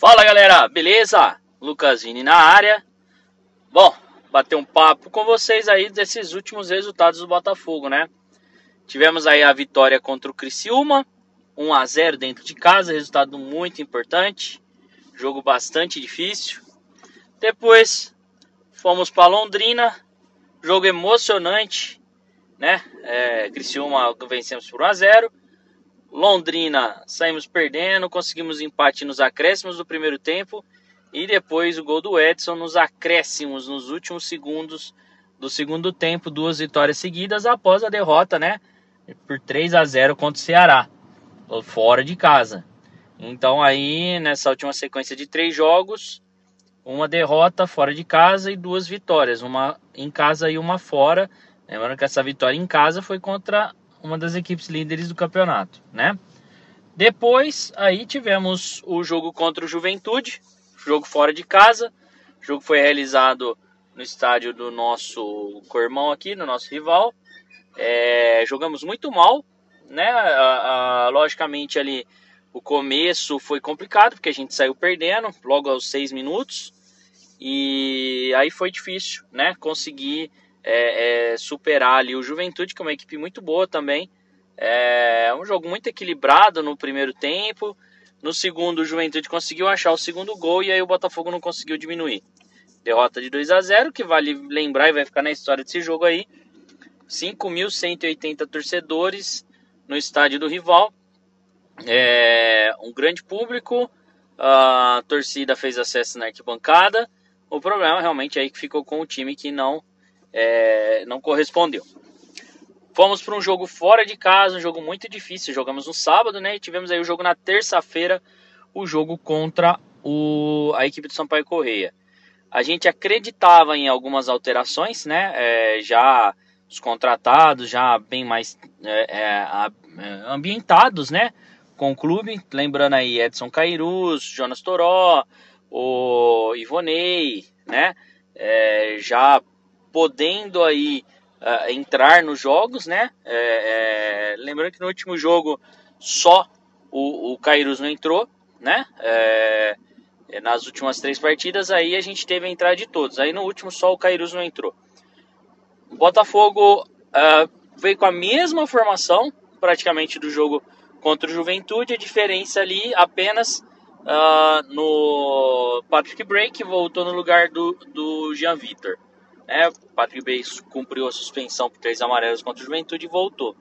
Fala galera, beleza? Lucas Vini na área. Bom, bater um papo com vocês aí desses últimos resultados do Botafogo, né? Tivemos aí a vitória contra o Criciúma, 1 a 0 dentro de casa, resultado muito importante, jogo bastante difícil. Depois fomos para Londrina, jogo emocionante, né? É, Criciúma vencemos por 1 a 0. Londrina saímos perdendo, conseguimos empate nos acréscimos do primeiro tempo e depois o gol do Edson nos acréscimos nos últimos segundos do segundo tempo, duas vitórias seguidas após a derrota, né, por 3 a 0 contra o Ceará, fora de casa. Então aí nessa última sequência de três jogos, uma derrota fora de casa e duas vitórias, uma em casa e uma fora. Lembrando que essa vitória em casa foi contra uma das equipes líderes do campeonato, né? Depois, aí tivemos o jogo contra o Juventude, jogo fora de casa. O jogo foi realizado no estádio do nosso cormão aqui, no nosso rival. É, jogamos muito mal, né? A, a, logicamente ali o começo foi complicado porque a gente saiu perdendo logo aos seis minutos e aí foi difícil, né? Conseguir é, é, superar ali o Juventude, que é uma equipe muito boa também. É um jogo muito equilibrado no primeiro tempo. No segundo, o Juventude conseguiu achar o segundo gol e aí o Botafogo não conseguiu diminuir. Derrota de 2 a 0 que vale lembrar e vai ficar na história desse jogo aí. 5.180 torcedores no estádio do rival. É, um grande público. A torcida fez acesso na arquibancada. O problema realmente é aí que ficou com o time que não é, não correspondeu. Fomos para um jogo fora de casa, um jogo muito difícil. Jogamos no sábado, né? E tivemos aí o jogo na terça-feira, o jogo contra o, a equipe do Sampaio Correia. A gente acreditava em algumas alterações, né? É, já os contratados, já bem mais é, é, é, ambientados, né? Com o clube. Lembrando aí Edson Cairus, Jonas Toró, o Ivonei, né? É, já podendo aí uh, entrar nos jogos, né? É, é, lembrando que no último jogo só o, o não entrou, né? É, é, nas últimas três partidas aí a gente teve a entrada de todos. Aí no último só o Kairos não entrou. O Botafogo uh, veio com a mesma formação praticamente do jogo contra o Juventude. A diferença ali apenas uh, no Patrick Break voltou no lugar do, do Jean Vitor. Né? Patrick Bey cumpriu a suspensão por três amarelos contra o Juventude e voltou.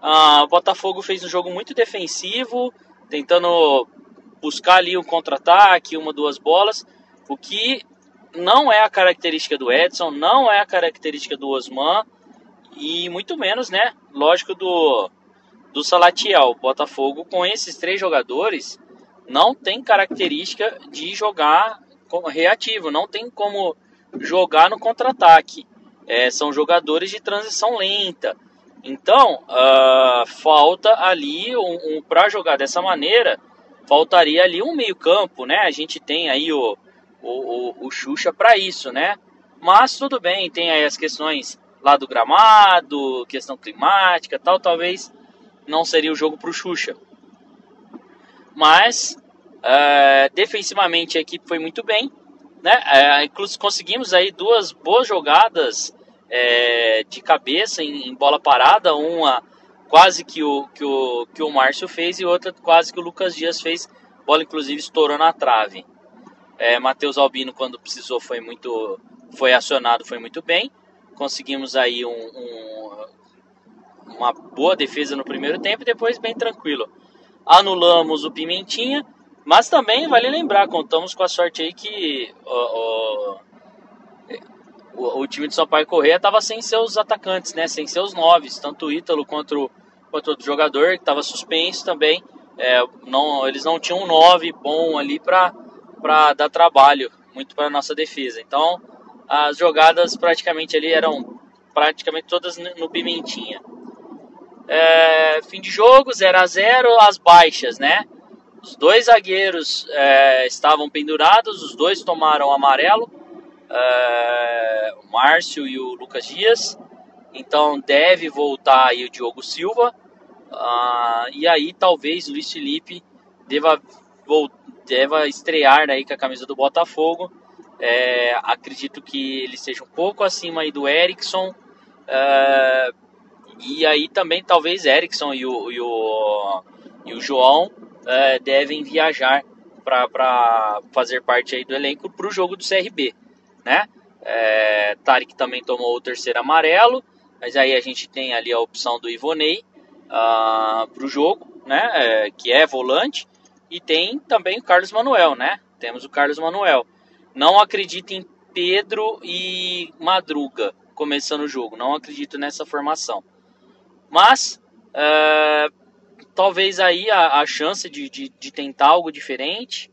Ah, o Botafogo fez um jogo muito defensivo, tentando buscar ali um contra-ataque, uma, duas bolas, o que não é a característica do Edson, não é a característica do Osman e muito menos, né? Lógico do do Salatiel. O Botafogo com esses três jogadores não tem característica de jogar reativo, não tem como jogar no contra-ataque. É, são jogadores de transição lenta. Então, uh, falta ali um, um para jogar dessa maneira, faltaria ali um meio-campo, né? A gente tem aí o, o, o, o Xuxa para isso, né? Mas tudo bem, tem aí as questões lá do gramado, questão climática tal, talvez não seria o jogo para o Xuxa. Mas, uh, defensivamente a equipe foi muito bem, né? É, inclusive conseguimos aí duas boas jogadas é, de cabeça em, em, bola parada, uma quase que o, que o que o Márcio fez e outra quase que o Lucas Dias fez, bola inclusive estourou na trave. É, Matheus Albino quando precisou foi muito foi acionado, foi muito bem. Conseguimos aí um, um, uma boa defesa no primeiro tempo e depois bem tranquilo. Anulamos o Pimentinha mas também vale lembrar, contamos com a sorte aí que o, o, o time de Sampaio Correia estava sem seus atacantes, né? Sem seus noves, tanto o Ítalo quanto, quanto outro jogador que estava suspenso também. É, não, eles não tinham um nove bom ali para dar trabalho muito para nossa defesa. Então as jogadas praticamente ali eram praticamente todas no Pimentinha. É, fim de jogo, 0 a 0 as baixas, né? Os dois zagueiros é, estavam pendurados, os dois tomaram amarelo, é, o Márcio e o Lucas Dias. Então deve voltar aí o Diogo Silva. Ah, e aí talvez Luiz Felipe deva deva estrear aí com a camisa do Botafogo. É, acredito que ele seja um pouco acima aí do Erickson. É, e aí também talvez Erickson e o, e o, e o João é, devem viajar para fazer parte aí do elenco para o jogo do CRB, né? É, Tarek também tomou o terceiro amarelo, mas aí a gente tem ali a opção do Ivonei uh, ah, para o jogo, né? É, que é volante, e tem também o Carlos Manuel, né? Temos o Carlos Manuel. Não acredito em Pedro e Madruga começando o jogo, não acredito nessa formação. Mas uh, talvez aí a, a chance de, de, de, tentar algo diferente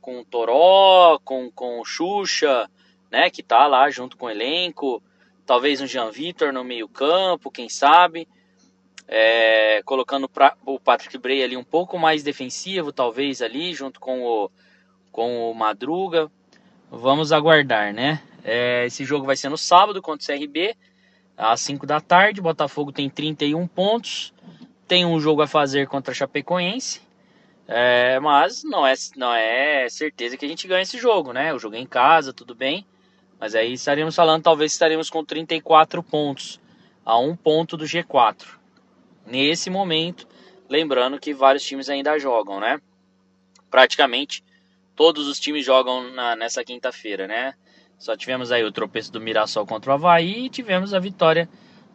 com o Toró, com, com o Xuxa, né, que tá lá junto com o elenco, talvez um Jean Vitor no meio campo, quem sabe, é, colocando pra, o Patrick Bray ali um pouco mais defensivo, talvez ali, junto com o, com o Madruga, vamos aguardar, né, é, esse jogo vai ser no sábado contra o CRB, às 5 da tarde, Botafogo tem 31 pontos, tem um jogo a fazer contra a Chapecoense. É, mas não é, não é certeza que a gente ganha esse jogo, né? O jogo é em casa, tudo bem. Mas aí estaríamos falando, talvez estaremos com 34 pontos, a um ponto do G4. Nesse momento, lembrando que vários times ainda jogam, né? Praticamente todos os times jogam na, nessa quinta-feira, né? Só tivemos aí o tropeço do Mirassol contra o Havaí e tivemos a vitória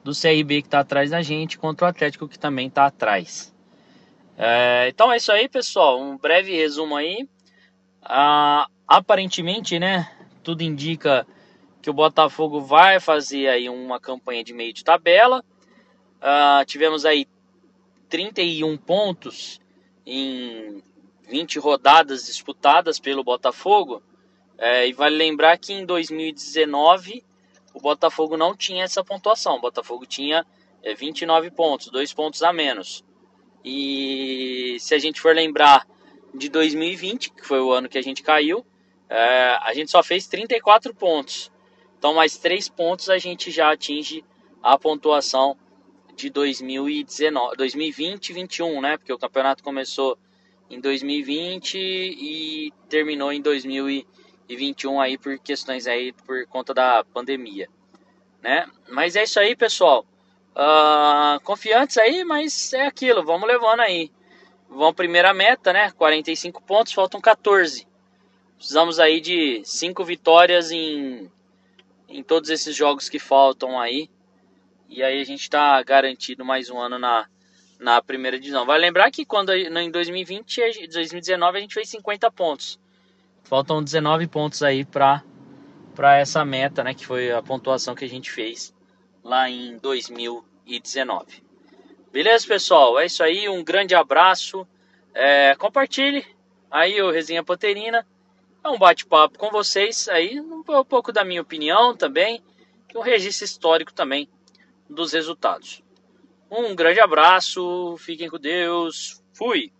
do CRB que está atrás da gente contra o Atlético que também está atrás. É, então é isso aí, pessoal. Um breve resumo aí. Ah, aparentemente, né? Tudo indica que o Botafogo vai fazer aí uma campanha de meio de tabela. Ah, tivemos aí 31 pontos em 20 rodadas disputadas pelo Botafogo. É, e vale lembrar que em 2019 o Botafogo não tinha essa pontuação. O Botafogo tinha é, 29 pontos, dois pontos a menos. E se a gente for lembrar de 2020, que foi o ano que a gente caiu, é, a gente só fez 34 pontos. Então, mais 3 pontos a gente já atinge a pontuação de 2019, 2020 e 21, né? Porque o campeonato começou em 2020 e terminou em 2021 aí por questões aí por conta da pandemia, né? Mas é isso aí, pessoal. Uh, confiantes aí, mas é aquilo, vamos levando aí. Vamos primeira meta, né? 45 pontos, faltam 14. Precisamos aí de 5 vitórias em, em todos esses jogos que faltam aí. E aí a gente está garantido mais um ano na, na primeira divisão. Vai lembrar que quando em 2020, 2019 a gente fez 50 pontos. Faltam 19 pontos aí para para essa meta, né, que foi a pontuação que a gente fez lá em 2019. Beleza, pessoal? É isso aí. Um grande abraço. É, compartilhe aí o Resenha Panterina. É um bate-papo com vocês aí, um pouco da minha opinião também, um registro histórico também dos resultados. Um grande abraço, fiquem com Deus, fui!